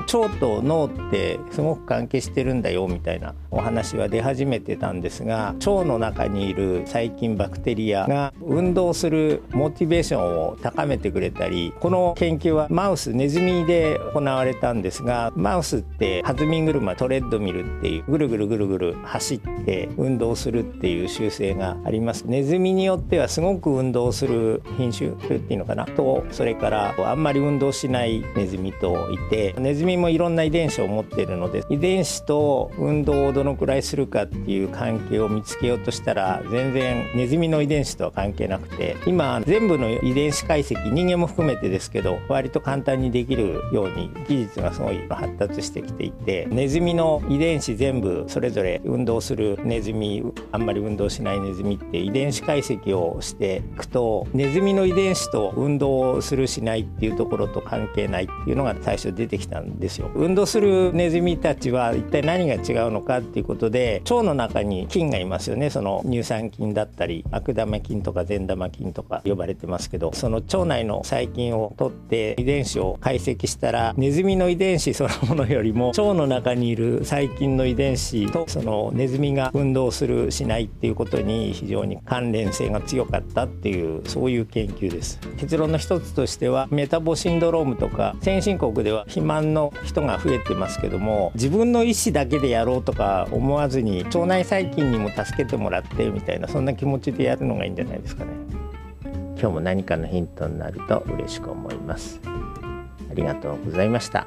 腸と脳ってすごく関係してるんだよみたいなお話は出始めてたんですが腸の中にいる細菌バクテリアが運動するモチベーションを高めてくれたりこの研究はマウスネズミで行われたんですがマウスって弾み車トレッドミルっていうぐるぐるぐるぐる走って運動するっていう習性があります。ネズミによってはすごく運動する品種っていうのかなとそれからあんまり運動しないネズミといてネズミもいろんな遺伝子を持っているので遺伝子と運動をどのくらいするかっていう関係を見つけようとしたら全然ネズミの遺伝子とは関係なくて今全部の遺伝子解析人間も含めてですけど割と簡単にできるように技術がすごい発達してきていてネズミの遺伝子全部それぞれ運動するネズミあんまり運動しないネズミって遺伝子解析をしていくとネズミの遺伝子と運動をするしないっていうところと関係ないっていうのが最初出てきたんですよ。運動するネズミたちは一体何が違うのかっていうことで腸の中に菌がいますよねその乳酸菌だったり悪玉菌とか善玉菌とか呼ばれてますけどその腸内の細菌を取って遺伝子を解析したらネズミの遺伝子そのものよりも腸の中にいる細菌の遺伝子とそのネズミが運動するしないっていうことに非常に関連性が強かったっていうそういう研究です結論の一つとしてはメタボシンドロームとか先進国では肥満のの人が増えてますけども自分の意思だけでやろうとか思わずに腸内細菌にも助けてもらってみたいなそんな気持ちでやるのがいいんじゃないですかね。今日も何かのヒントになると嬉しく思います。ありがとうございました。